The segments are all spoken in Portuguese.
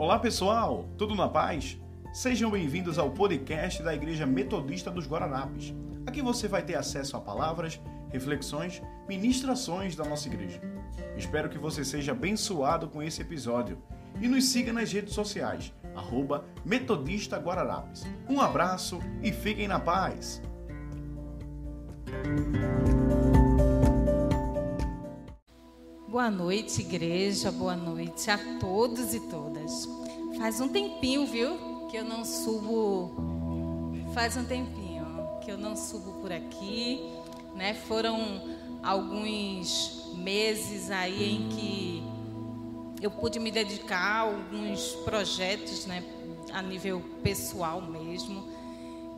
Olá pessoal, tudo na paz? Sejam bem-vindos ao podcast da Igreja Metodista dos Guararapes. Aqui você vai ter acesso a palavras, reflexões, ministrações da nossa igreja. Espero que você seja abençoado com esse episódio e nos siga nas redes sociais, arroba Metodista. Um abraço e fiquem na paz! Boa noite, igreja. Boa noite a todos e todas. Faz um tempinho, viu, que eu não subo. Faz um tempinho que eu não subo por aqui, né? Foram alguns meses aí em que eu pude me dedicar a alguns projetos, né, a nível pessoal mesmo.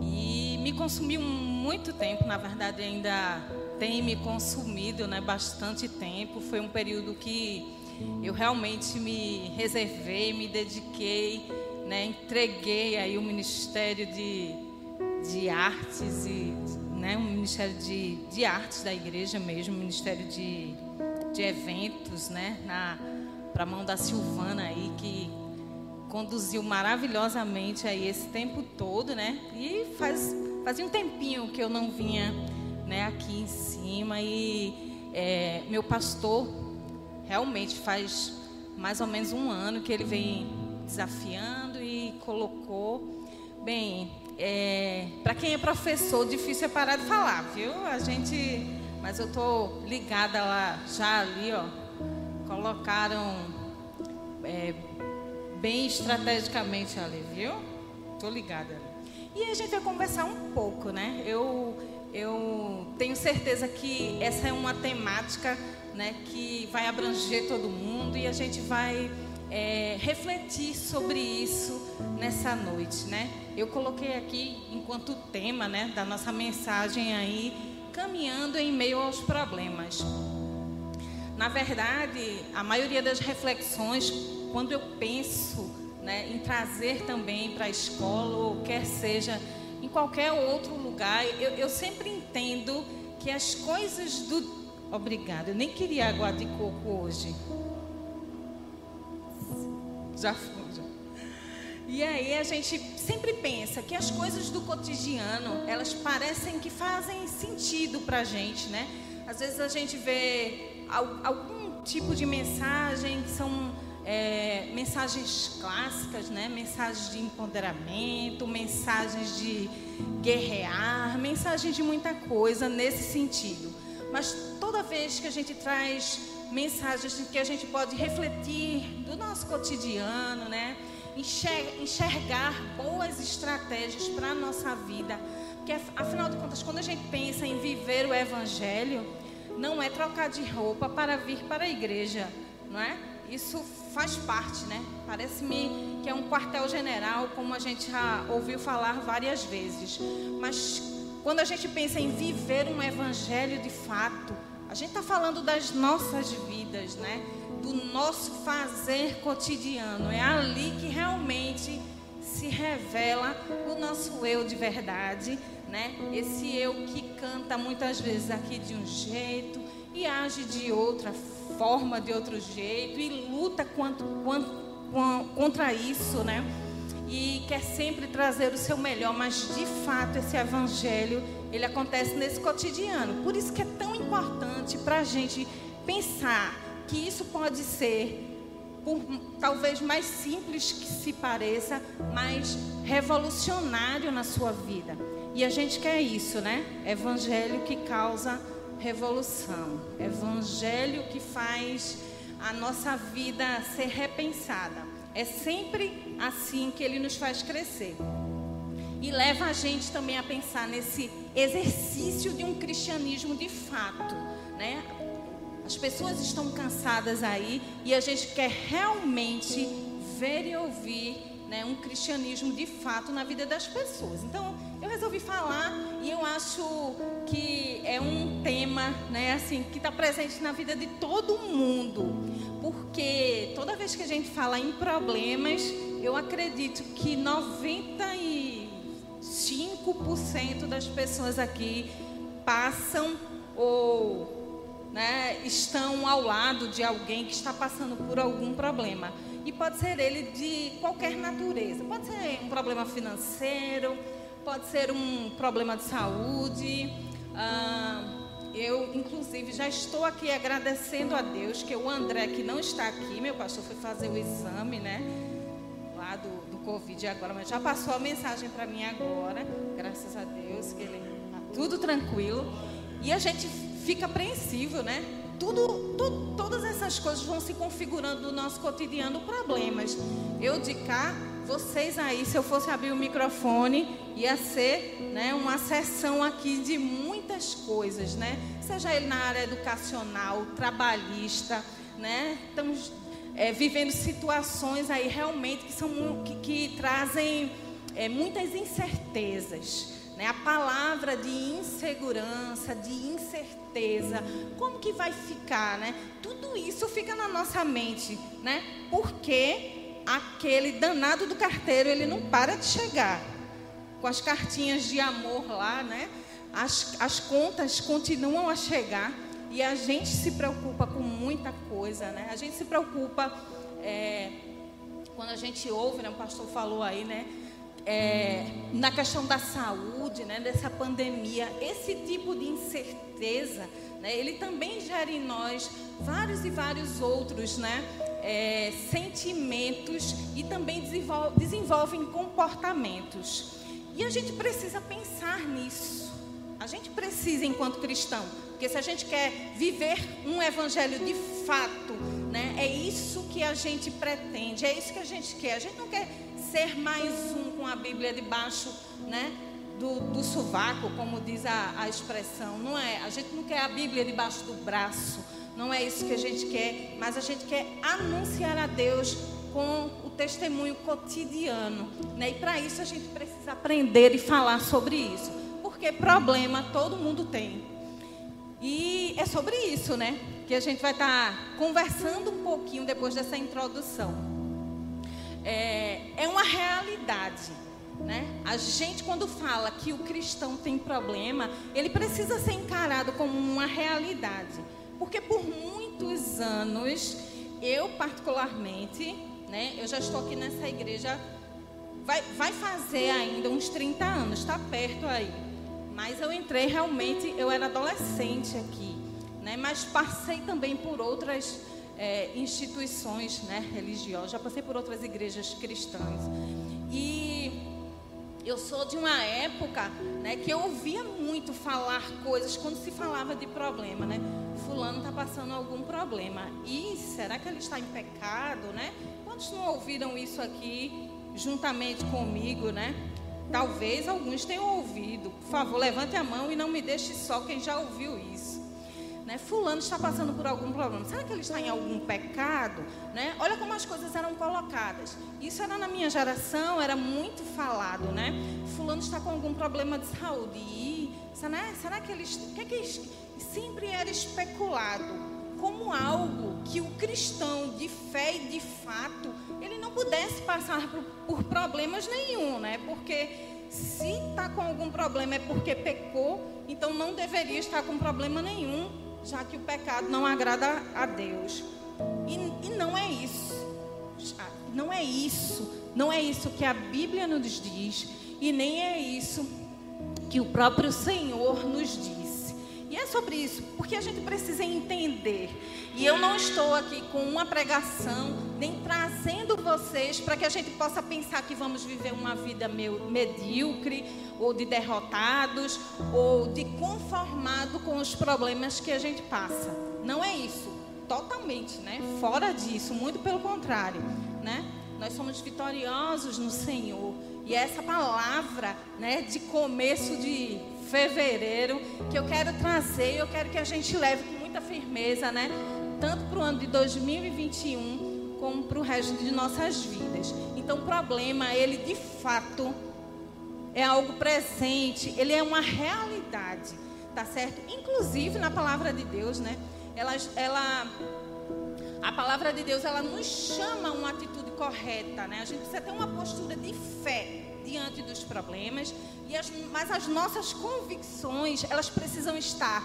E me consumiu muito tempo, na verdade ainda tem me consumido né, bastante tempo. Foi um período que eu realmente me reservei, me dediquei, né, entreguei aí o Ministério de, de Artes e né, um Ministério de, de Artes da igreja mesmo, um Ministério de, de Eventos, né, para a mão da Silvana aí, que conduziu maravilhosamente aí esse tempo todo, né? E faz, fazia um tempinho que eu não vinha né, aqui em cima e é, meu pastor realmente faz mais ou menos um ano que ele vem desafiando e colocou. Bem é, para quem é professor difícil é parar de falar viu? A gente mas eu tô ligada lá já ali ó. Colocaram é, bem estrategicamente ali viu? Tô ligada e a gente vai conversar um pouco né? Eu eu tenho certeza que essa é uma temática né, que vai abranger todo mundo e a gente vai é, refletir sobre isso nessa noite, né? Eu coloquei aqui enquanto tema, né, da nossa mensagem aí, caminhando em meio aos problemas. Na verdade, a maioria das reflexões, quando eu penso, né, em trazer também para a escola ou quer seja em qualquer outro lugar, eu, eu sempre entendo que as coisas do. Obrigada, eu nem queria água de coco hoje. Já foi. Já. E aí a gente sempre pensa que as coisas do cotidiano, elas parecem que fazem sentido para a gente, né? Às vezes a gente vê algum tipo de mensagem que são é, mensagens clássicas, né? mensagens de empoderamento, mensagens de guerrear, mensagens de muita coisa nesse sentido. Mas toda vez que a gente traz mensagens que a gente pode refletir do nosso cotidiano, né? enxergar boas estratégias para a nossa vida, porque afinal de contas, quando a gente pensa em viver o Evangelho, não é trocar de roupa para vir para a igreja, não é? Isso faz parte, né? Parece-me que é um quartel-general, como a gente já ouviu falar várias vezes. Mas quando a gente pensa em viver um evangelho de fato, a gente está falando das nossas vidas, né? Do nosso fazer cotidiano. É ali que realmente se revela o nosso eu de verdade, né? Esse eu que canta muitas vezes aqui de um jeito e age de outra forma de outro jeito e luta quanto, quanto, contra isso, né? E quer sempre trazer o seu melhor, mas de fato esse evangelho ele acontece nesse cotidiano. Por isso que é tão importante para a gente pensar que isso pode ser por talvez mais simples que se pareça, mas revolucionário na sua vida. E a gente quer isso, né? Evangelho que causa revolução. Evangelho que faz a nossa vida ser repensada. É sempre assim que ele nos faz crescer. E leva a gente também a pensar nesse exercício de um cristianismo de fato, né? As pessoas estão cansadas aí e a gente quer realmente ver e ouvir né, um cristianismo de fato na vida das pessoas. Então, eu resolvi falar e eu acho que é um tema, né, assim, que está presente na vida de todo mundo, porque toda vez que a gente fala em problemas, eu acredito que 95% das pessoas aqui passam ou né, estão ao lado de alguém que está passando por algum problema. E pode ser ele de qualquer natureza. Pode ser um problema financeiro, pode ser um problema de saúde. Ah, eu, inclusive, já estou aqui agradecendo a Deus que o André, que não está aqui, meu pastor foi fazer o exame, né? Lá do, do Covid agora, mas já passou a mensagem para mim agora, graças a Deus, que ele está tudo tranquilo. E a gente fica apreensivo, né? Tudo, tudo, todas essas coisas vão se configurando no nosso cotidiano problemas. Eu de cá, vocês aí, se eu fosse abrir o microfone, ia ser né, uma sessão aqui de muitas coisas, né? Seja ele na área educacional, trabalhista, né? Estamos é, vivendo situações aí realmente que, são, que, que trazem é, muitas incertezas. Né? A palavra de insegurança, de incerteza, como que vai ficar, né? Tudo isso fica na nossa mente, né? Porque aquele danado do carteiro, ele não para de chegar. Com as cartinhas de amor lá, né? As, as contas continuam a chegar e a gente se preocupa com muita coisa, né? A gente se preocupa é, quando a gente ouve, né? O pastor falou aí, né? É, na questão da saúde, né, dessa pandemia, esse tipo de incerteza, né, ele também gera em nós vários e vários outros né, é, sentimentos e também desenvolve, desenvolvem comportamentos. E a gente precisa pensar nisso. A gente precisa, enquanto cristão, porque se a gente quer viver um evangelho de fato, né, é isso que a gente pretende, é isso que a gente quer. A gente não quer ser mais um com a Bíblia debaixo, né? Do, do sovaco, como diz a, a expressão. Não é. A gente não quer a Bíblia debaixo do braço. Não é isso que a gente quer. Mas a gente quer anunciar a Deus com o testemunho cotidiano. Né? E para isso a gente precisa aprender e falar sobre isso. Porque problema todo mundo tem. E é sobre isso, né? Que a gente vai estar tá conversando um pouquinho depois dessa introdução é, é uma realidade. Né? A gente, quando fala que o cristão tem problema, ele precisa ser encarado como uma realidade. Porque por muitos anos, eu particularmente, né, eu já estou aqui nessa igreja, vai, vai fazer ainda uns 30 anos, está perto aí. Mas eu entrei realmente, eu era adolescente aqui. Né, mas passei também por outras é, instituições né, religiosas, já passei por outras igrejas cristãs. E eu sou de uma época né, que eu ouvia muito falar coisas quando se falava de problema, né? Fulano está passando algum problema. E será que ele está em pecado, né? Quantos não ouviram isso aqui juntamente comigo, né? Talvez alguns tenham ouvido. Por favor, levante a mão e não me deixe só quem já ouviu isso. Né? Fulano está passando por algum problema. Será que ele está em algum pecado? Né? Olha como as coisas eram colocadas. Isso era na minha geração, era muito falado, né? Fulano está com algum problema de saúde. E, será, que ele. Que, que sempre era especulado como algo que o cristão de fé e de fato ele não pudesse passar por, por problemas nenhum, né? Porque se está com algum problema é porque pecou, então não deveria estar com problema nenhum já que o pecado não agrada a Deus. E, e não é isso. Não é isso. Não é isso que a Bíblia nos diz. E nem é isso que o próprio Senhor nos disse. E é sobre isso, porque a gente precisa entender. E eu não estou aqui com uma pregação, nem trazendo vocês para que a gente possa pensar que vamos viver uma vida medíocre ou de derrotados, ou de conformado com os problemas que a gente passa. Não é isso, totalmente, né? Fora disso, muito pelo contrário, né? Nós somos vitoriosos no Senhor. E é essa palavra, né, de começo de fevereiro, que eu quero trazer, eu quero que a gente leve com muita firmeza, né? Tanto para o ano de 2021, como para o resto de nossas vidas. Então, o problema, ele de fato é algo presente, ele é uma realidade, tá certo? Inclusive na palavra de Deus, né? Ela, ela, a palavra de Deus, ela nos chama a uma atitude correta, né? A gente precisa ter uma postura de fé diante dos problemas, e as, mas as nossas convicções, elas precisam estar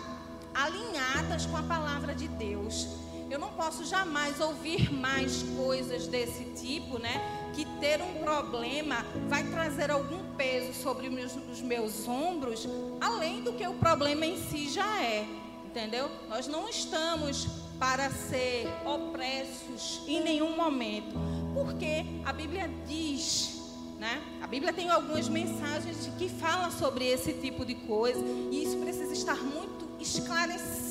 alinhadas com a palavra de Deus. Eu não posso jamais ouvir mais coisas desse tipo, né? Que ter um problema vai trazer algum peso sobre meus, os meus ombros, além do que o problema em si já é, entendeu? Nós não estamos para ser opressos em nenhum momento, porque a Bíblia diz né? A Bíblia tem algumas mensagens que falam sobre esse tipo de coisa e isso precisa estar muito esclarecido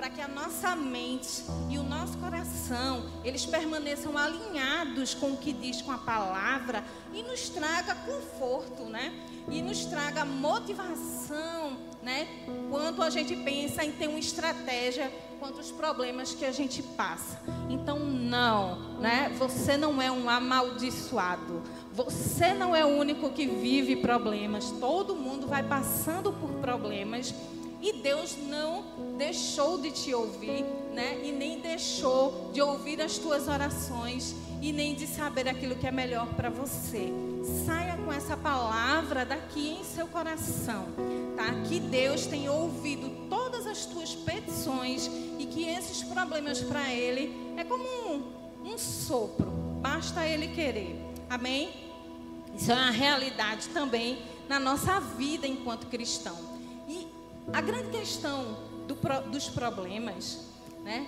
para que a nossa mente e o nosso coração eles permaneçam alinhados com o que diz com a palavra e nos traga conforto, né? E nos traga motivação, né? Quando a gente pensa em ter uma estratégia quanto os problemas que a gente passa. Então não, né? Você não é um amaldiçoado. Você não é o único que vive problemas. Todo mundo vai passando por problemas e Deus não deixou de te ouvir, né? E nem deixou de ouvir as tuas orações e nem de saber aquilo que é melhor para você. Saia com essa palavra daqui em seu coração, tá? Que Deus tem ouvido todas as tuas petições e que esses problemas para ele é como um, um sopro. Basta ele querer. Amém? Isso é uma realidade também na nossa vida enquanto cristão. A grande questão do, dos problemas, né?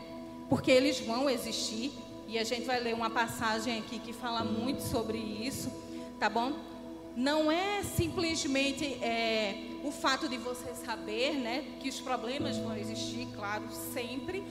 Porque eles vão existir e a gente vai ler uma passagem aqui que fala muito sobre isso, tá bom? Não é simplesmente é, o fato de você saber, né, que os problemas vão existir, claro, sempre,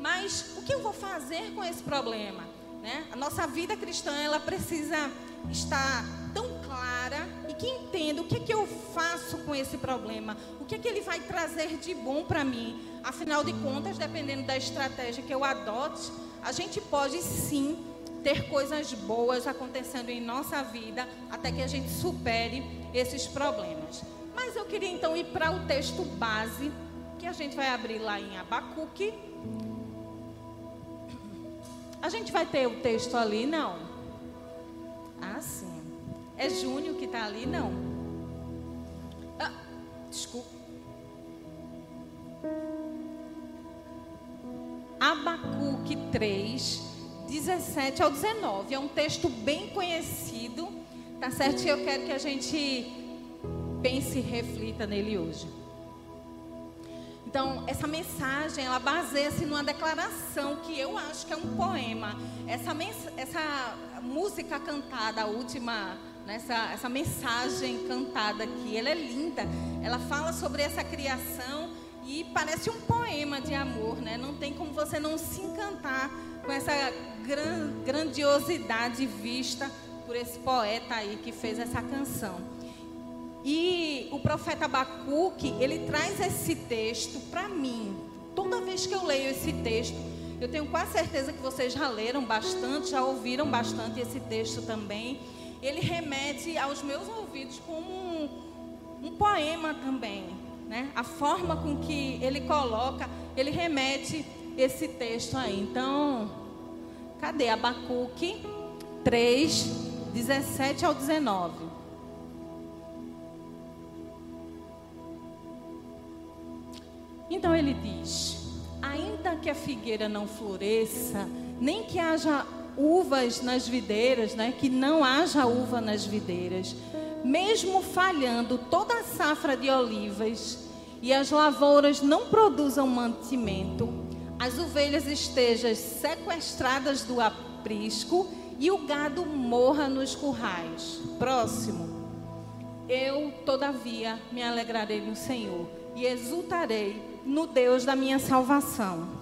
mas o que eu vou fazer com esse problema? Né? A nossa vida cristã ela precisa estar tão clara que entenda o que é que eu faço com esse problema, o que é que ele vai trazer de bom para mim. Afinal de contas, dependendo da estratégia que eu adote, a gente pode sim ter coisas boas acontecendo em nossa vida até que a gente supere esses problemas. Mas eu queria então ir para o texto base que a gente vai abrir lá em Abacuque a gente vai ter o texto ali? Não. Ah, sim. É Júnior que está ali? Não. Ah, desculpa. Abacuque 3, 17 ao 19. É um texto bem conhecido, tá certo? E eu quero que a gente pense e reflita nele hoje. Então, essa mensagem, ela baseia-se numa declaração que eu acho que é um poema. Essa, essa música cantada, a última, né, essa mensagem cantada aqui, ela é linda. Ela fala sobre essa criação e parece um poema de amor, né? Não tem como você não se encantar com essa gran, grandiosidade vista por esse poeta aí que fez essa canção. E o profeta Abacuque, ele traz esse texto para mim. Toda vez que eu leio esse texto, eu tenho quase certeza que vocês já leram bastante, já ouviram bastante esse texto também. Ele remete aos meus ouvidos como um, um poema também. Né? A forma com que ele coloca, ele remete esse texto aí. Então, cadê Abacuque 3, 17 ao 19? Então ele diz: ainda que a figueira não floresça, nem que haja uvas nas videiras, né? Que não haja uva nas videiras, mesmo falhando toda a safra de olivas e as lavouras não produzam mantimento, as ovelhas estejam sequestradas do aprisco e o gado morra nos currais. Próximo. Eu, todavia, me alegrarei no Senhor e exultarei no Deus da minha salvação.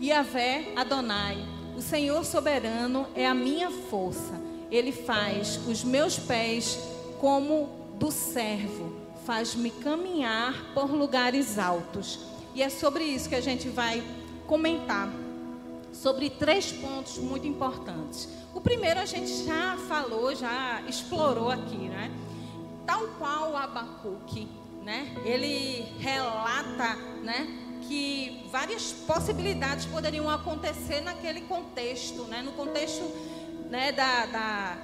Yahvé Adonai, o Senhor soberano é a minha força. Ele faz os meus pés como do servo, faz-me caminhar por lugares altos. E é sobre isso que a gente vai comentar, sobre três pontos muito importantes. O primeiro a gente já falou, já explorou aqui, né? Tal qual o Abacuque, né? Ele relata, né? Que várias possibilidades poderiam acontecer naquele contexto, né? No contexto, né? Da, da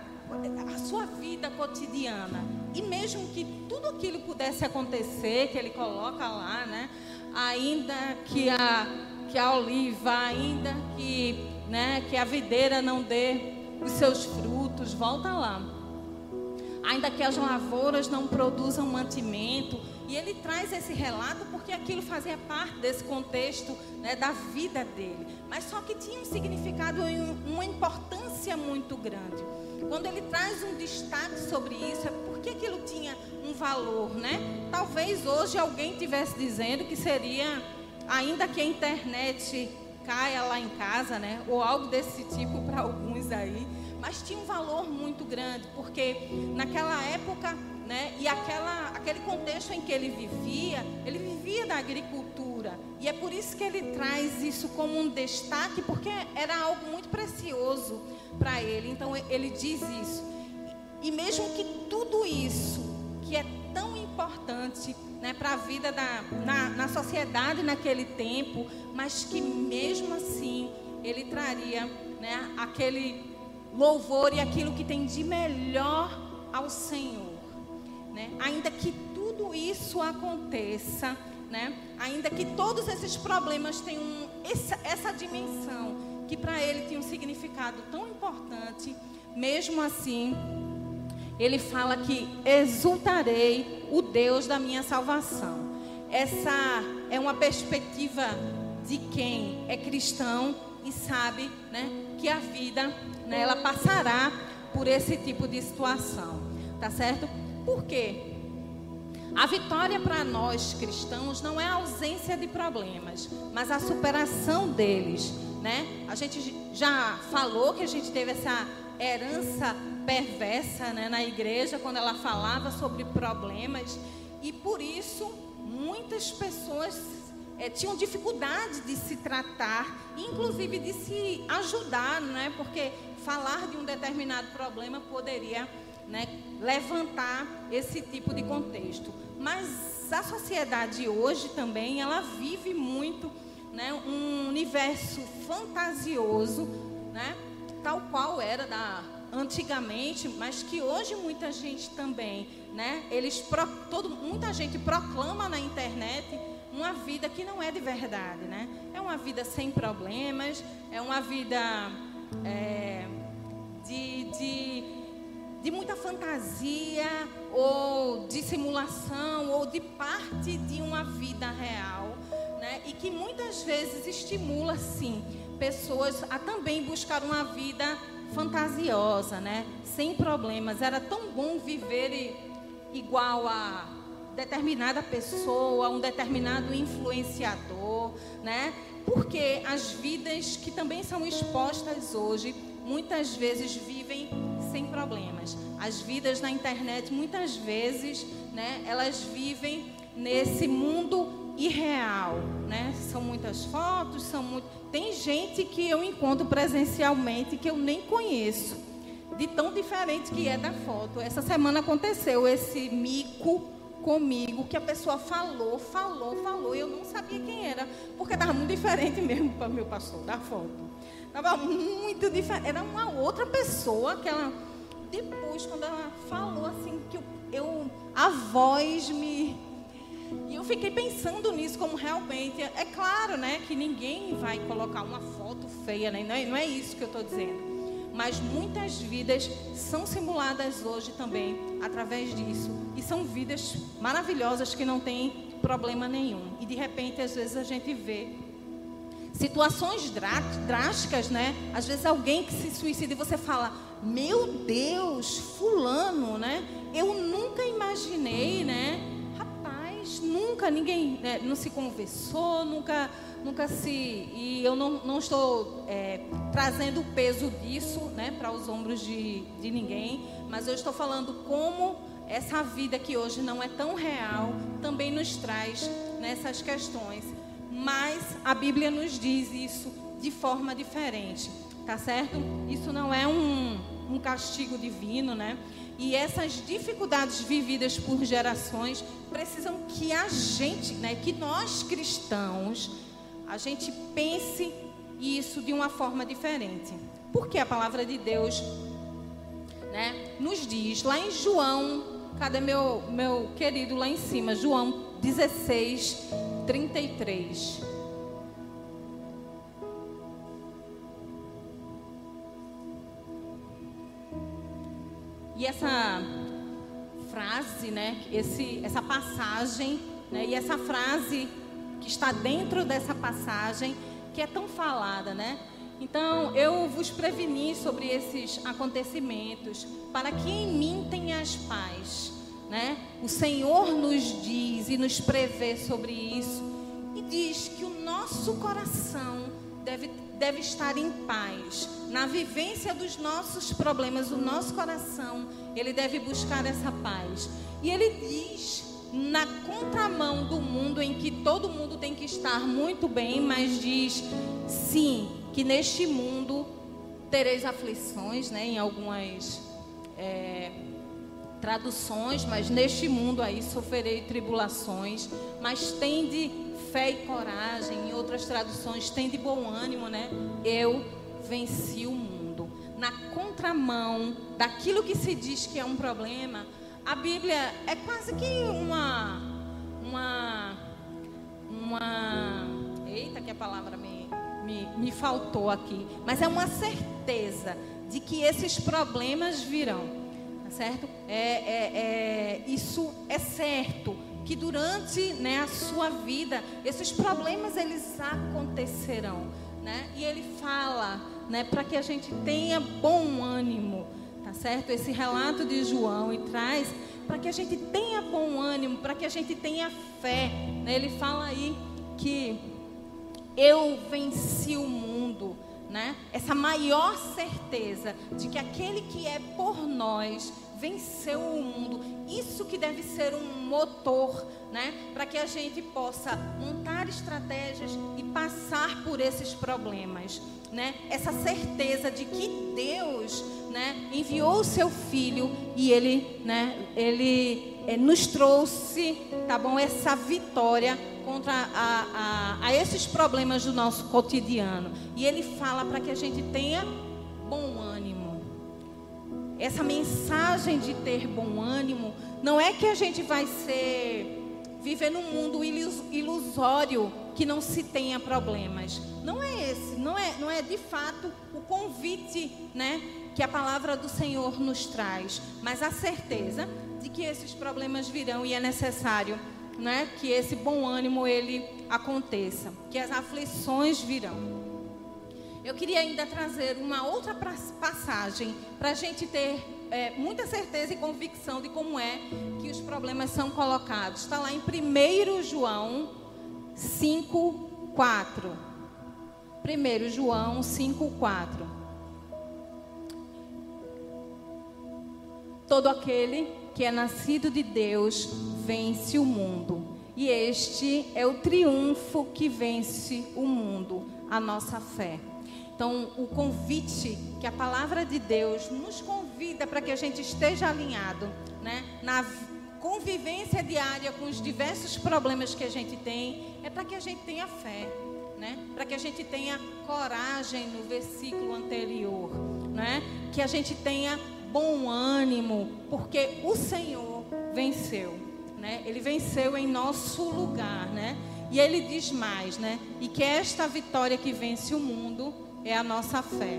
a sua vida cotidiana. E mesmo que tudo aquilo pudesse acontecer, que ele coloca lá, né? Ainda que a, que a oliva, ainda que, né, que a videira não dê os seus frutos, volta lá. Ainda que as lavouras não produzam mantimento, e ele traz esse relato porque aquilo fazia parte desse contexto né, da vida dele. Mas só que tinha um significado e uma importância muito grande. Quando ele traz um destaque sobre isso, é porque aquilo tinha um valor, né? Talvez hoje alguém estivesse dizendo que seria, ainda que a internet caia lá em casa, né? Ou algo desse tipo para alguns aí. Mas tinha um valor muito grande, porque naquela época né? E aquela, aquele contexto em que ele vivia, ele vivia da agricultura. E é por isso que ele traz isso como um destaque, porque era algo muito precioso para ele. Então ele diz isso. E mesmo que tudo isso, que é tão importante né, para a vida da, na, na sociedade naquele tempo, mas que mesmo assim ele traria né, aquele louvor e aquilo que tem de melhor ao Senhor. Né? Ainda que tudo isso aconteça, né? ainda que todos esses problemas tenham essa, essa dimensão, que para ele tinha um significado tão importante, mesmo assim, ele fala que exultarei o Deus da minha salvação. Essa é uma perspectiva de quem é cristão e sabe né, que a vida né, ela passará por esse tipo de situação, tá certo? Por quê? A vitória para nós cristãos não é a ausência de problemas, mas a superação deles, né? A gente já falou que a gente teve essa herança perversa né, na igreja quando ela falava sobre problemas e por isso muitas pessoas é, tinham dificuldade de se tratar, inclusive de se ajudar, né? Porque falar de um determinado problema poderia né, levantar esse tipo de contexto. Mas a sociedade hoje também, ela vive muito né, um universo fantasioso, né, tal qual era da antigamente, mas que hoje muita gente também, né, eles todo, muita gente proclama na internet uma vida que não é de verdade, né? É uma vida sem problemas, é uma vida é, de, de de muita fantasia ou de simulação ou de parte de uma vida real, né? E que muitas vezes estimula sim pessoas a também buscar uma vida fantasiosa, né? Sem problemas. Era tão bom viver igual a determinada pessoa, um determinado influenciador, né? Porque as vidas que também são expostas hoje, muitas vezes vivem sem problemas. As vidas na internet, muitas vezes, né, elas vivem nesse mundo irreal, né? São muitas fotos, são muito... Tem gente que eu encontro presencialmente que eu nem conheço, de tão diferente que é da foto. Essa semana aconteceu esse mico comigo que a pessoa falou, falou, falou, e eu não sabia quem era, porque estava muito diferente mesmo para meu pastor da foto. Estava muito diferente. Era uma outra pessoa que ela. Depois, quando ela falou assim, que eu, a voz me. E eu fiquei pensando nisso como realmente. É claro, né, que ninguém vai colocar uma foto feia, né? Não é, não é isso que eu estou dizendo. Mas muitas vidas são simuladas hoje também através disso. E são vidas maravilhosas que não têm problema nenhum. E de repente, às vezes, a gente vê situações drásticas, né? Às vezes alguém que se suicida e você fala: "Meu Deus, fulano, né? Eu nunca imaginei, né? Rapaz, nunca ninguém né, não se conversou, nunca nunca se e eu não, não estou é, trazendo o peso disso, né, para os ombros de, de ninguém, mas eu estou falando como essa vida que hoje não é tão real também nos traz nessas questões mas a Bíblia nos diz isso de forma diferente, tá certo? Isso não é um, um castigo divino, né? E essas dificuldades vividas por gerações precisam que a gente, né, que nós cristãos, a gente pense isso de uma forma diferente. Porque a palavra de Deus, né, nos diz lá em João Cadê meu, meu querido lá em cima? João 16, 33. E essa frase, né, esse, essa passagem, né, e essa frase que está dentro dessa passagem, que é tão falada, né? Então, eu vos preveni sobre esses acontecimentos, para que em mim tenhas paz, né? O Senhor nos diz e nos prevê sobre isso, e diz que o nosso coração deve, deve estar em paz. Na vivência dos nossos problemas, o nosso coração, ele deve buscar essa paz. E ele diz, na contramão do mundo em que todo mundo tem que estar muito bem, mas diz, sim, que neste mundo tereis aflições, né, em algumas é, traduções, mas neste mundo aí sofrerei tribulações, mas tende fé e coragem, em outras traduções, tende bom ânimo, né? Eu venci o mundo. Na contramão daquilo que se diz que é um problema, a Bíblia é quase que uma uma uma eita que a palavra me me, me faltou aqui, mas é uma certeza de que esses problemas virão, certo? É, é, é, isso é certo que durante né, a sua vida esses problemas eles acontecerão, né? E ele fala, né, para que a gente tenha bom ânimo, tá certo? Esse relato de João e traz para que a gente tenha bom ânimo, para que a gente tenha fé. Né? Ele fala aí que eu venci o mundo, né? Essa maior certeza de que aquele que é por nós venceu o mundo. Isso que deve ser um motor, né, para que a gente possa montar estratégias e passar por esses problemas, né? Essa certeza de que Deus, né, enviou o seu filho e ele, né, ele é, nos trouxe, tá bom, essa vitória contra a, a, a esses problemas do nosso cotidiano. E ele fala para que a gente tenha bom ânimo. Essa mensagem de ter bom ânimo não é que a gente vai ser viver num mundo ilusório que não se tenha problemas. Não é esse, não é, não é de fato o convite, né, que a palavra do Senhor nos traz, mas a certeza de que esses problemas virão e é necessário né, que esse bom ânimo ele aconteça, que as aflições virão. Eu queria ainda trazer uma outra passagem para a gente ter é, muita certeza e convicção de como é que os problemas são colocados. Está lá em 1 João 5, 4. 1 João 5, 4. Todo aquele que é nascido de Deus vence o mundo. E este é o triunfo que vence o mundo, a nossa fé. Então, o convite que a palavra de Deus nos convida para que a gente esteja alinhado, né, na convivência diária com os diversos problemas que a gente tem, é para que a gente tenha fé, né? Para que a gente tenha coragem no versículo anterior, né? Que a gente tenha bom ânimo, porque o Senhor venceu, né? Ele venceu em nosso lugar, né? E ele diz mais, né? E que esta vitória que vence o mundo é a nossa fé.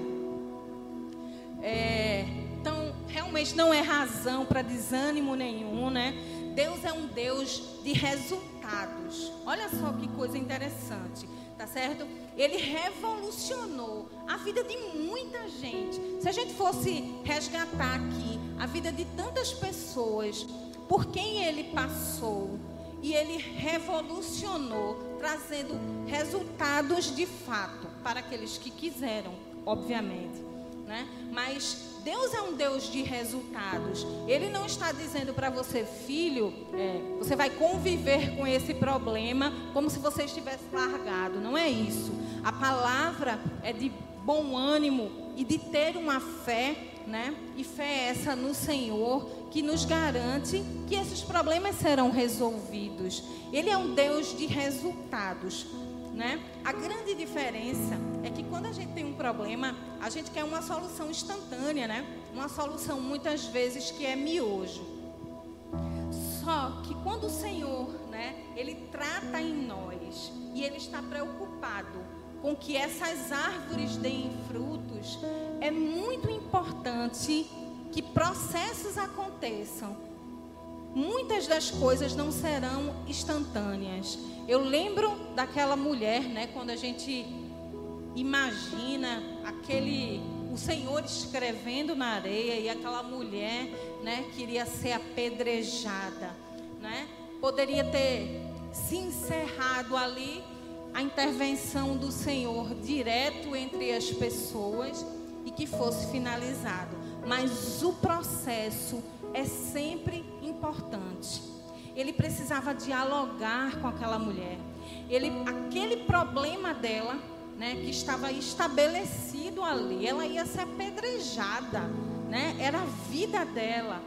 É, então, realmente não é razão para desânimo nenhum, né? Deus é um Deus de resultados. Olha só que coisa interessante tá certo? Ele revolucionou a vida de muita gente. Se a gente fosse resgatar aqui a vida de tantas pessoas por quem ele passou, e ele revolucionou, trazendo resultados de fato para aqueles que quiseram, obviamente, né? Mas Deus é um Deus de resultados. Ele não está dizendo para você, filho, é, você vai conviver com esse problema como se você estivesse largado. Não é isso. A palavra é de bom ânimo e de ter uma fé, né? E fé essa no Senhor que nos garante que esses problemas serão resolvidos. Ele é um Deus de resultados. Né? A grande diferença é que quando a gente tem um problema, a gente quer uma solução instantânea, né? Uma solução muitas vezes que é miojo. Só que quando o Senhor, né, ele trata em nós e ele está preocupado com que essas árvores deem frutos, é muito importante que processos aconteçam. Muitas das coisas não serão instantâneas. Eu lembro daquela mulher, né, quando a gente imagina aquele o Senhor escrevendo na areia e aquela mulher, né, queria ser apedrejada, né? Poderia ter se encerrado ali a intervenção do Senhor direto entre as pessoas e que fosse finalizado. Mas o processo é sempre importante. Ele precisava dialogar com aquela mulher. Ele, aquele problema dela né, que estava estabelecido ali. Ela ia ser apedrejada, né? Era a vida dela.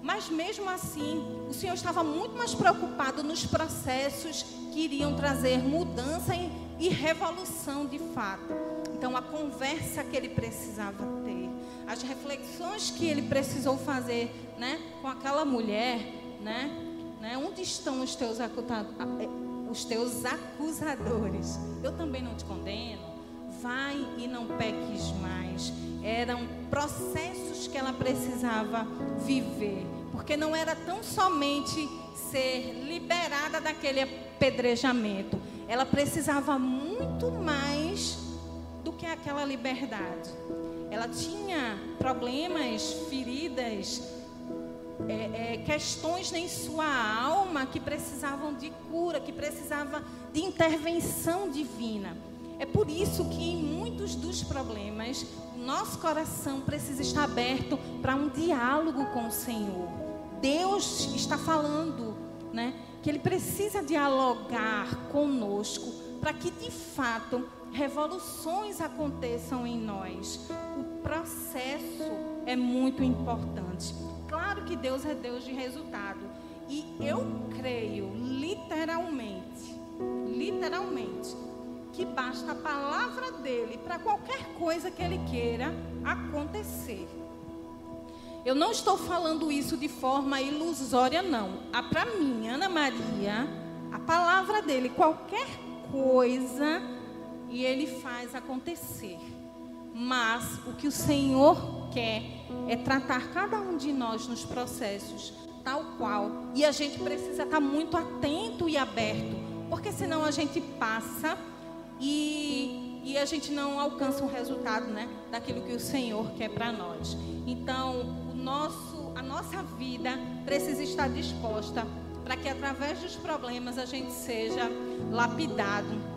Mas mesmo assim, o Senhor estava muito mais preocupado nos processos que iriam trazer mudança e revolução de fato. Então, a conversa que ele precisava ter, as reflexões que ele precisou fazer, né, com aquela mulher, né, né, onde estão os teus os teus acusadores. Eu também não te condeno. Vai e não peques mais. Eram processos que ela precisava viver. Porque não era tão somente ser liberada daquele apedrejamento. Ela precisava muito mais do que aquela liberdade. Ela tinha problemas, feridas, é, é, questões em sua alma que precisavam de cura, que precisava de intervenção divina. É por isso que em muitos dos problemas, nosso coração precisa estar aberto para um diálogo com o Senhor. Deus está falando, né, que ele precisa dialogar conosco para que de fato revoluções aconteçam em nós. O processo é muito importante. Claro que Deus é Deus de resultado. E eu creio, literalmente, literalmente, que basta a palavra dele para qualquer coisa que ele queira acontecer. Eu não estou falando isso de forma ilusória, não. Ah, para mim, Ana Maria, a palavra dele, qualquer coisa, e ele faz acontecer. Mas o que o Senhor quer é tratar cada um de nós nos processos tal qual. E a gente precisa estar muito atento e aberto, porque senão a gente passa e, e a gente não alcança o resultado né, daquilo que o Senhor quer para nós. Então, o nosso, a nossa vida precisa estar disposta para que através dos problemas a gente seja lapidado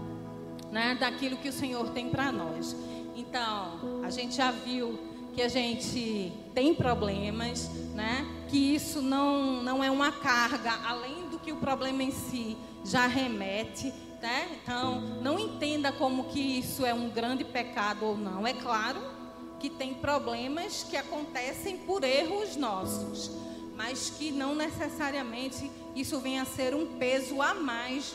né, daquilo que o Senhor tem para nós. Então, a gente já viu que a gente tem problemas, né? Que isso não, não é uma carga, além do que o problema em si já remete, né? Então, não entenda como que isso é um grande pecado ou não. É claro que tem problemas que acontecem por erros nossos, mas que não necessariamente isso venha a ser um peso a mais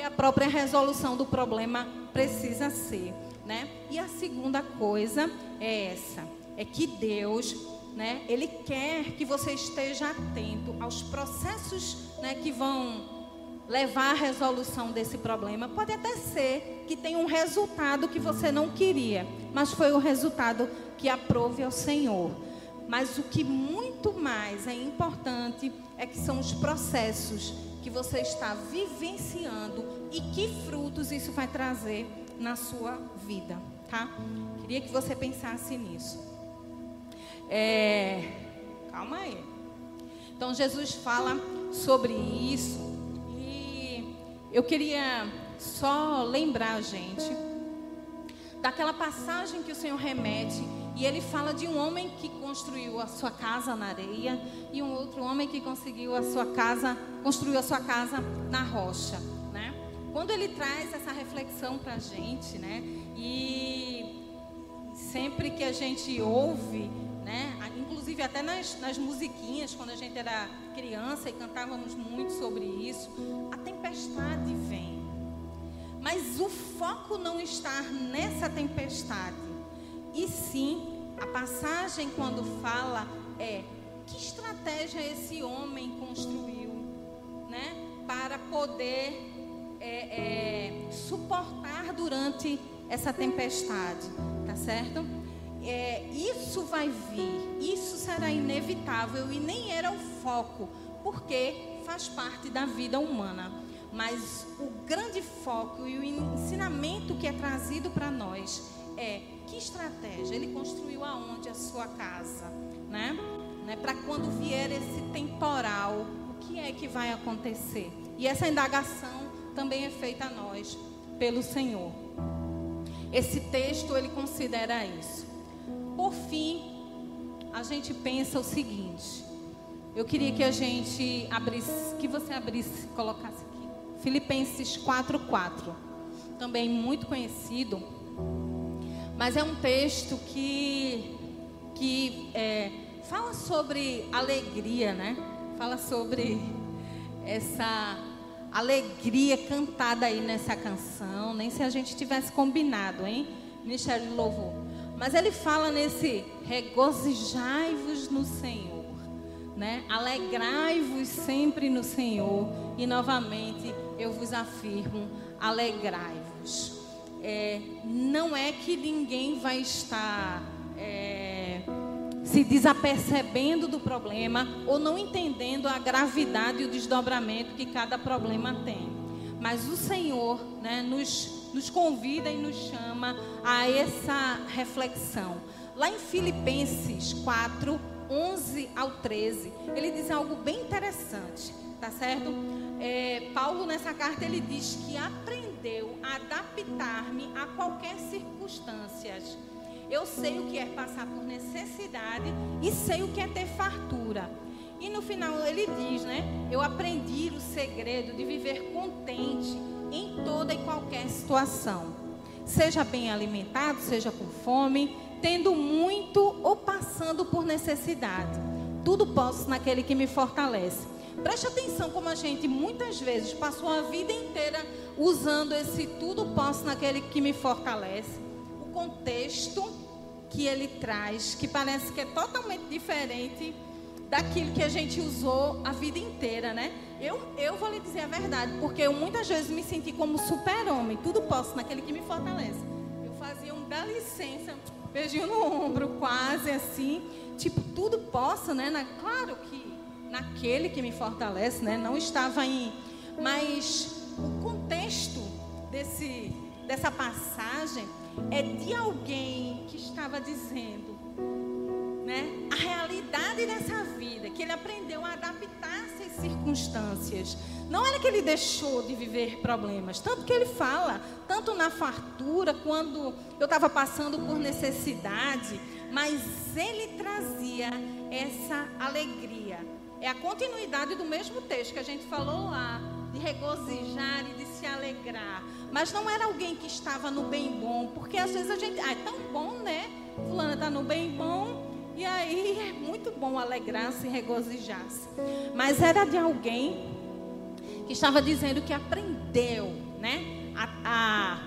que a própria resolução do problema precisa ser, né? E a segunda coisa é essa é que Deus, né, ele quer que você esteja atento aos processos, né, que vão levar à resolução desse problema. Pode até ser que tenha um resultado que você não queria, mas foi o resultado que aprove ao Senhor. Mas o que muito mais é importante é que são os processos que você está vivenciando e que frutos isso vai trazer na sua vida, tá? Queria que você pensasse nisso. É, calma aí. Então Jesus fala sobre isso e eu queria só lembrar a gente daquela passagem que o Senhor remete e ele fala de um homem que construiu a sua casa na areia e um outro homem que conseguiu a sua casa, construiu a sua casa na rocha, né? Quando ele traz essa reflexão para a gente, né? E sempre que a gente ouve né? Inclusive até nas, nas musiquinhas, quando a gente era criança e cantávamos muito sobre isso, a tempestade vem. Mas o foco não está nessa tempestade. E sim, a passagem quando fala é que estratégia esse homem construiu né, para poder é, é, suportar durante essa tempestade, tá certo? É, isso vai vir, isso será inevitável e nem era o foco, porque faz parte da vida humana. Mas o grande foco e o ensinamento que é trazido para nós é que estratégia ele construiu aonde a sua casa, né? né? Para quando vier esse temporal, o que é que vai acontecer? E essa indagação também é feita a nós pelo Senhor. Esse texto ele considera isso. Por fim, a gente pensa o seguinte. Eu queria que a gente abrisse, que você abrisse, colocasse aqui. Filipenses 4:4. Também muito conhecido, mas é um texto que que é, fala sobre alegria, né? Fala sobre essa alegria cantada aí nessa canção, nem se a gente tivesse combinado, hein? Ministério de. Mas ele fala nesse regozijai-vos no Senhor, né? Alegrai-vos sempre no Senhor e novamente eu vos afirmo, alegrai-vos. É, não é que ninguém vai estar é, se desapercebendo do problema ou não entendendo a gravidade e o desdobramento que cada problema tem. Mas o Senhor né, nos, nos convida e nos chama a essa reflexão. Lá em Filipenses 4, 11 ao 13, ele diz algo bem interessante, tá certo? É, Paulo, nessa carta, ele diz que aprendeu a adaptar-me a qualquer circunstância eu sei o que é passar por necessidade e sei o que é ter fartura. E no final ele diz, né? Eu aprendi o segredo de viver contente em toda e qualquer situação. Seja bem alimentado, seja com fome, tendo muito ou passando por necessidade. Tudo posso naquele que me fortalece. Preste atenção como a gente muitas vezes passou a vida inteira usando esse tudo posso naquele que me fortalece. O contexto que ele traz, que parece que é totalmente diferente daquilo que a gente usou a vida inteira, né? Eu, eu vou lhe dizer a verdade, porque eu muitas vezes me senti como super-homem, tudo posso naquele que me fortalece. Eu fazia um dá licença, beijinho no ombro, quase assim, tipo, tudo posso, né? Claro que naquele que me fortalece, né? Não estava em. Mas o contexto desse, dessa passagem é de alguém que estava dizendo, né, a realidade dessa vida, que ele aprendeu a adaptar-se às circunstâncias. Não era que ele deixou de viver problemas, tanto que ele fala, tanto na fartura, quando eu estava passando por necessidade, mas ele trazia essa alegria. É a continuidade do mesmo texto que a gente falou lá, de regozijar e de se alegrar. Mas não era alguém que estava no bem bom, porque às vezes a gente, ah, é tão bom, né? Fulana está no bem bom, e aí é muito bom alegrar-se e regozijar-se. Mas era de alguém que estava dizendo que aprendeu, né? A, a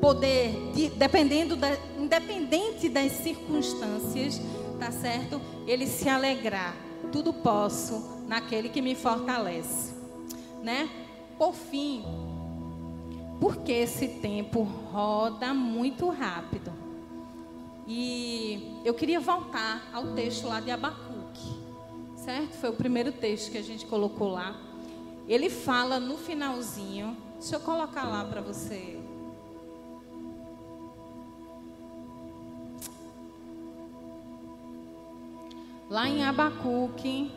poder, de, dependendo da, independente das circunstâncias, tá certo? Ele se alegrar. Tudo posso naquele que me fortalece né? Por fim, porque esse tempo roda muito rápido. E eu queria voltar ao texto lá de Abacuque, certo? Foi o primeiro texto que a gente colocou lá. Ele fala no finalzinho, deixa eu colocar lá para você. Lá em Abacuque,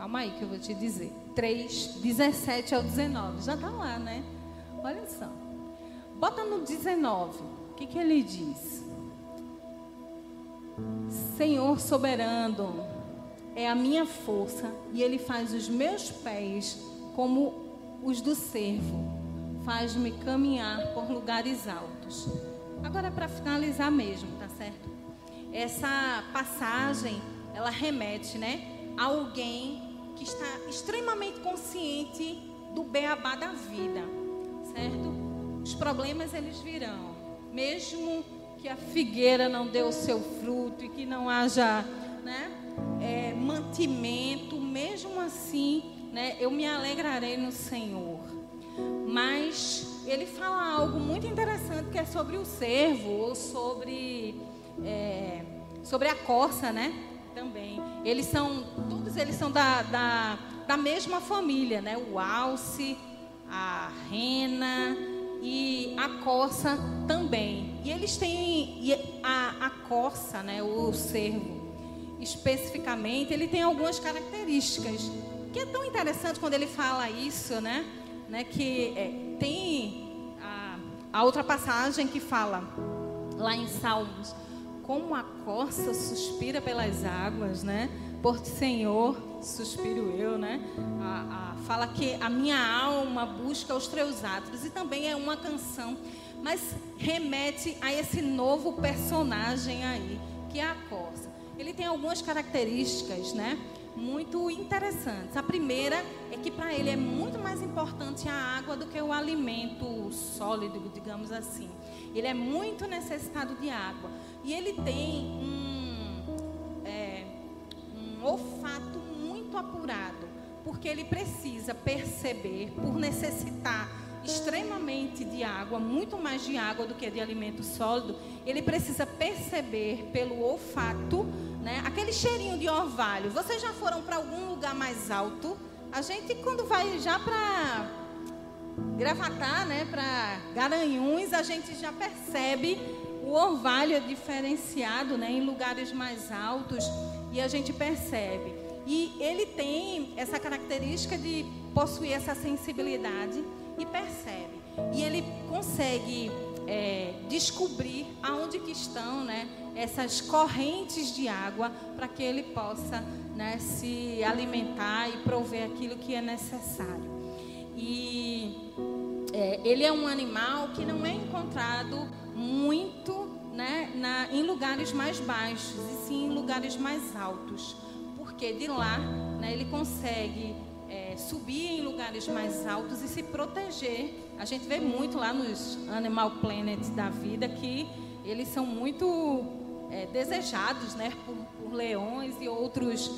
Calma aí que eu vou te dizer. 3, 17 ao 19. Já está lá, né? Olha só. Bota no 19. O que, que ele diz? Senhor soberano é a minha força e ele faz os meus pés como os do servo. Faz-me caminhar por lugares altos. Agora, para finalizar mesmo, certo? Essa passagem, ela remete, né? A alguém que está extremamente consciente do beabá da vida, certo? Os problemas eles virão, mesmo que a figueira não dê o seu fruto e que não haja, né, é, mantimento, mesmo assim, né, eu me alegrarei no Senhor. Mas ele fala algo muito interessante que é sobre o servo ou sobre é, sobre a corça, né? Também. Eles são todos eles são da, da, da mesma família, né? O alce, a rena e a corça também. E eles têm a, a corça, né? O cervo especificamente, ele tem algumas características que é tão interessante quando ele fala isso, né? né que é, tem a, a outra passagem que fala lá em Salmos, como a corça suspira pelas águas, né? Por Senhor, suspiro eu, né? A, a, fala que a minha alma busca os teus atos e também é uma canção, mas remete a esse novo personagem aí, que é a corça. Ele tem algumas características, né? muito interessantes. A primeira é que para ele é muito mais importante a água do que o alimento sólido, digamos assim. Ele é muito necessitado de água. E ele tem um, é, um olfato muito apurado, porque ele precisa perceber, por necessitar extremamente de água, muito mais de água do que de alimento sólido, ele precisa perceber pelo olfato né? Aquele cheirinho de orvalho. Vocês já foram para algum lugar mais alto? A gente quando vai já para Gravatar, né, para Garanhuns, a gente já percebe o orvalho diferenciado, né, em lugares mais altos e a gente percebe. E ele tem essa característica de possuir essa sensibilidade e percebe. E ele consegue é, descobrir aonde que estão, né, essas correntes de água para que ele possa né, se alimentar e prover aquilo que é necessário. E é, ele é um animal que não é encontrado muito né, na, em lugares mais baixos, e sim em lugares mais altos, porque de lá né, ele consegue é, subir em lugares mais altos e se proteger. A gente vê muito lá nos Animal Planet da vida que eles são muito é, desejados né, por, por leões e outros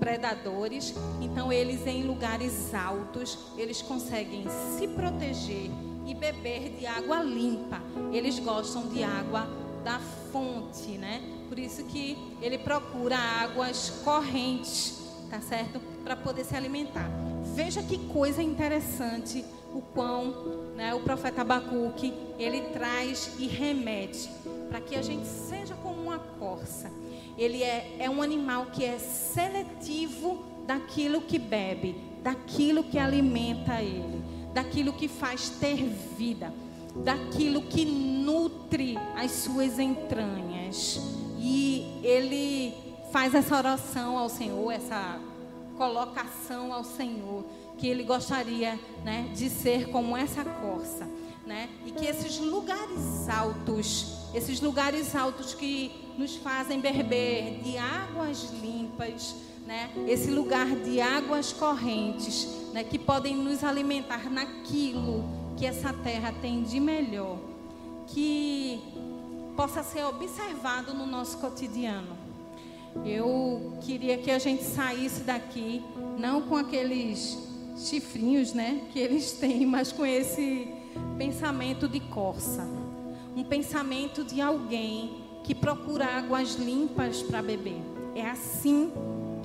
predadores. Então, eles em lugares altos, eles conseguem se proteger e beber de água limpa. Eles gostam de água da fonte, né? Por isso que ele procura águas correntes, tá certo? Para poder se alimentar. Veja que coisa interessante o quão né, o profeta Abacuque ele traz e remete para que a gente seja como uma corça. Ele é, é um animal que é seletivo daquilo que bebe, daquilo que alimenta ele, daquilo que faz ter vida, daquilo que nutre as suas entranhas. E ele faz essa oração ao Senhor, essa colocação ao Senhor, que ele gostaria né, de ser como essa corça né? E que esses lugares altos, esses lugares altos que nos fazem beber de águas limpas, né? Esse lugar de águas correntes, né? Que podem nos alimentar naquilo que essa terra tem de melhor, que possa ser observado no nosso cotidiano. Eu queria que a gente saísse daqui não com aqueles chifrinhos, né, que eles têm, mas com esse pensamento de corça, um pensamento de alguém que procura águas limpas para beber. É assim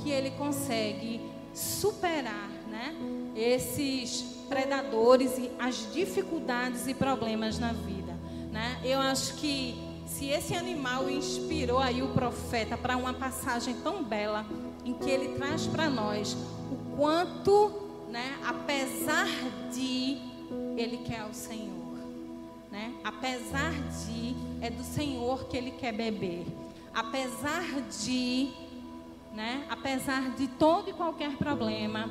que ele consegue superar, né, esses predadores e as dificuldades e problemas na vida, né? Eu acho que se esse animal inspirou aí o profeta para uma passagem tão bela em que ele traz para nós o quanto, né, apesar de ele quer o Senhor. Né? Apesar de, é do Senhor que ele quer beber. Apesar de, né? apesar de todo e qualquer problema,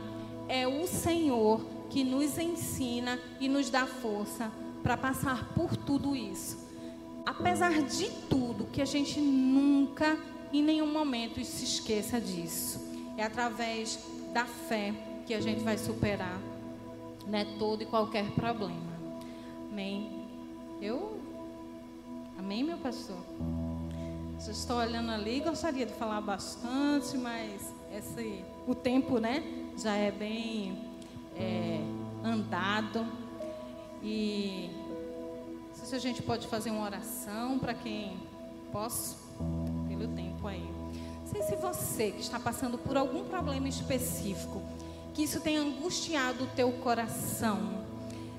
é o Senhor que nos ensina e nos dá força para passar por tudo isso. Apesar de tudo, que a gente nunca, em nenhum momento, se esqueça disso. É através da fé que a gente vai superar né, todo e qualquer problema. Amém. Eu. Amém, meu pastor? Estou olhando ali, gostaria de falar bastante, mas esse, o tempo, né? Já é bem é, andado. E não sei se a gente pode fazer uma oração para quem posso, pelo tempo aí. Não sei se você que está passando por algum problema específico, que isso tenha angustiado o teu coração.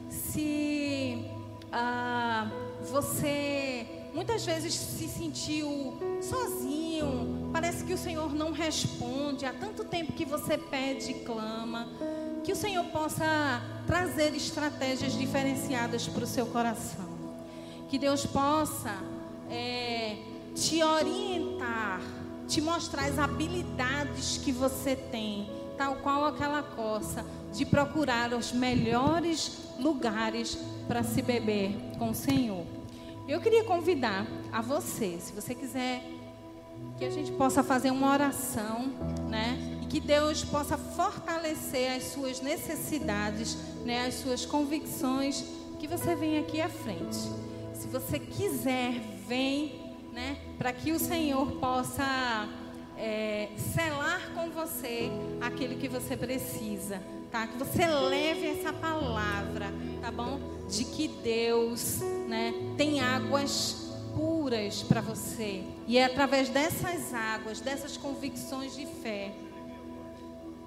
Se ah, você muitas vezes se sentiu sozinho, parece que o Senhor não responde, há tanto tempo que você pede e clama, que o Senhor possa trazer estratégias diferenciadas para o seu coração. Que Deus possa é, te orientar, te mostrar as habilidades que você tem, tal qual aquela coça, de procurar os melhores lugares para se beber com o Senhor. Eu queria convidar a você, se você quiser que a gente possa fazer uma oração, né? que Deus possa fortalecer as suas necessidades, né, as suas convicções, que você venha aqui à frente. Se você quiser, vem, né, para que o Senhor possa é, selar com você aquilo que você precisa, tá? Que você leve essa palavra, tá bom? De que Deus, né, tem águas puras para você. E é através dessas águas, dessas convicções de fé,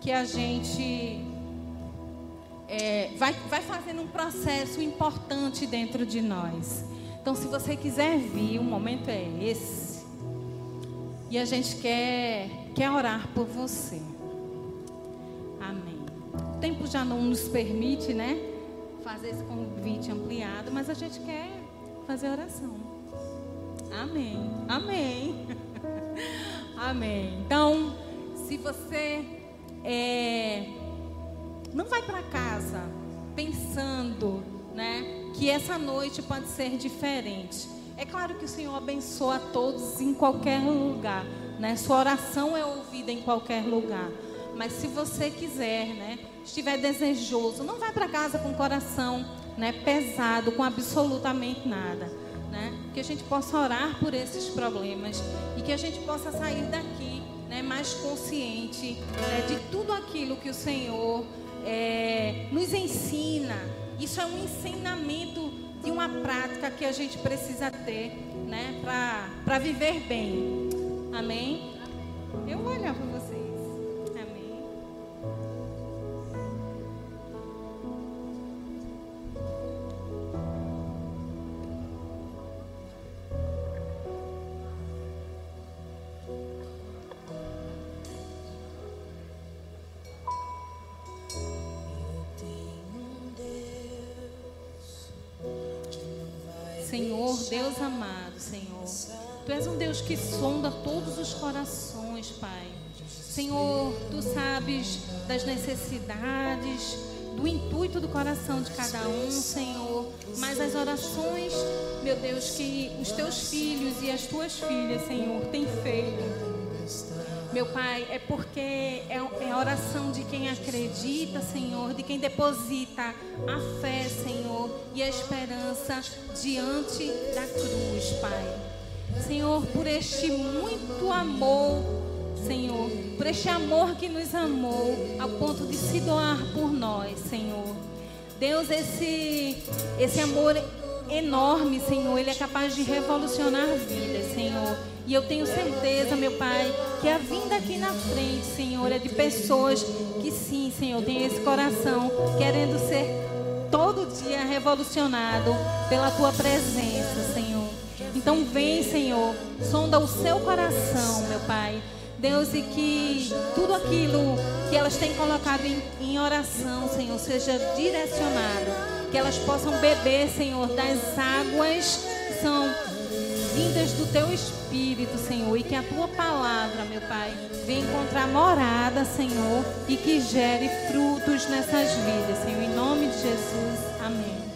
que a gente é, vai, vai fazendo um processo importante dentro de nós. Então, se você quiser vir, o momento é esse. E a gente quer, quer orar por você. O tempo já não nos permite, né? Fazer esse convite ampliado, mas a gente quer fazer oração. Amém. Amém. Amém. Então, se você é, não vai para casa pensando né, que essa noite pode ser diferente. É claro que o Senhor abençoa a todos em qualquer lugar. Né? Sua oração é ouvida em qualquer lugar. Mas se você quiser, né, estiver desejoso, não vai para casa com o coração né, pesado, com absolutamente nada. Né? Que a gente possa orar por esses problemas e que a gente possa sair daqui né, mais consciente né, de tudo aquilo que o Senhor é, nos ensina. Isso é um ensinamento de uma prática que a gente precisa ter né, para viver bem. Amém? Eu vou olhar para você. Que sonda todos os corações, Pai. Senhor, tu sabes das necessidades, do intuito do coração de cada um, Senhor. Mas as orações, meu Deus, que os teus filhos e as tuas filhas, Senhor, têm feito meu Pai, é porque é, é a oração de quem acredita, Senhor, de quem deposita a fé, Senhor, e a esperança diante da cruz, Pai. Senhor, por este muito amor, Senhor, por este amor que nos amou ao ponto de se doar por nós, Senhor. Deus, esse, esse amor enorme, Senhor, ele é capaz de revolucionar vidas, Senhor. E eu tenho certeza, meu Pai, que a vinda aqui na frente, Senhor, é de pessoas que sim, Senhor, tem esse coração querendo ser todo dia revolucionado pela tua presença, Senhor. Então vem, Senhor, sonda o seu coração, meu Pai. Deus, e que tudo aquilo que elas têm colocado em, em oração, Senhor, seja direcionado. Que elas possam beber, Senhor, das águas que são vindas do teu Espírito, Senhor, e que a tua palavra, meu Pai, venha encontrar morada, Senhor, e que gere frutos nessas vidas, Senhor. Em nome de Jesus.